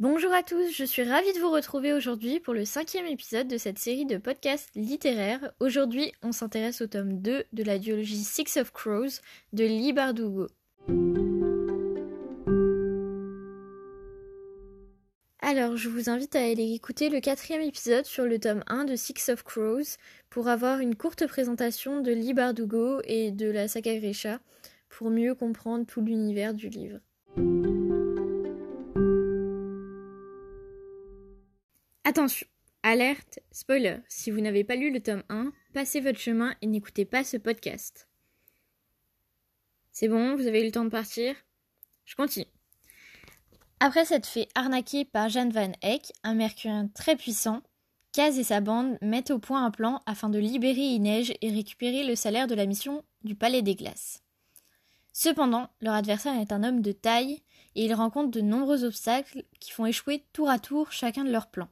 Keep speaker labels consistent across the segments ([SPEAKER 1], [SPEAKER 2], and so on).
[SPEAKER 1] Bonjour à tous, je suis ravie de vous retrouver aujourd'hui pour le cinquième épisode de cette série de podcasts littéraires. Aujourd'hui, on s'intéresse au tome 2 de la duologie Six of Crows de Lee Bardugo. Alors, je vous invite à aller écouter le quatrième épisode sur le tome 1 de Six of Crows pour avoir une courte présentation de Lee Bardugo et de la saga Grisha pour mieux comprendre tout l'univers du livre. Attention, alerte, spoiler, si vous n'avez pas lu le tome 1, passez votre chemin et n'écoutez pas ce podcast. C'est bon, vous avez eu le temps de partir? Je continue. Après s'être fait arnaquer par Jeanne Van Eyck, un mercurien très puissant, Kaz et sa bande mettent au point un plan afin de libérer Inej et récupérer le salaire de la mission du Palais des Glaces. Cependant, leur adversaire est un homme de taille et ils rencontrent de nombreux obstacles qui font échouer tour à tour chacun de leurs plans.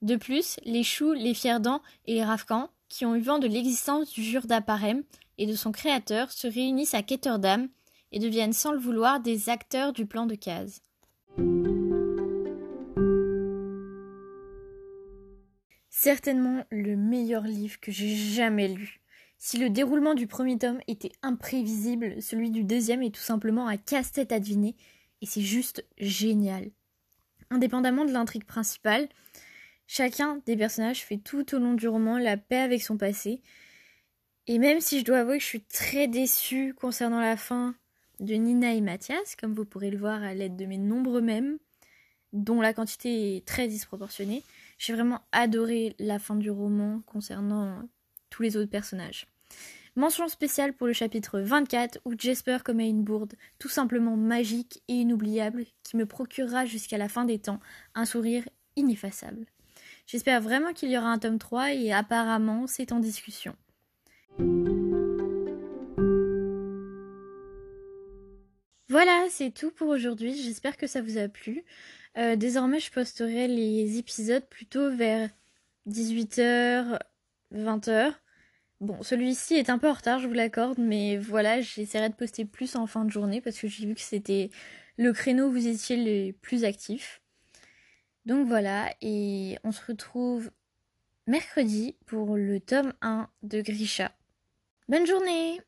[SPEAKER 1] De plus, les Choux, les Fierdans et les Rafkans, qui ont eu vent de l'existence du Jurda Parem et de son créateur, se réunissent à Ketterdam et deviennent sans le vouloir des acteurs du plan de Kaz. Certainement le meilleur livre que j'ai jamais lu. Si le déroulement du premier tome était imprévisible, celui du deuxième est tout simplement un casse-tête à deviner, et c'est juste génial. Indépendamment de l'intrigue principale, Chacun des personnages fait tout au long du roman la paix avec son passé. Et même si je dois avouer que je suis très déçue concernant la fin de Nina et Mathias, comme vous pourrez le voir à l'aide de mes nombreux mèmes, dont la quantité est très disproportionnée, j'ai vraiment adoré la fin du roman concernant tous les autres personnages. Mention spéciale pour le chapitre 24 où Jasper commet une bourde tout simplement magique et inoubliable qui me procurera jusqu'à la fin des temps un sourire ineffaçable. J'espère vraiment qu'il y aura un tome 3 et apparemment c'est en discussion. Voilà, c'est tout pour aujourd'hui. J'espère que ça vous a plu. Euh, désormais, je posterai les épisodes plutôt vers 18h, 20h. Bon, celui-ci est un peu en retard, je vous l'accorde, mais voilà, j'essaierai de poster plus en fin de journée parce que j'ai vu que c'était le créneau où vous étiez les plus actifs. Donc voilà, et on se retrouve mercredi pour le tome 1 de Grisha. Bonne journée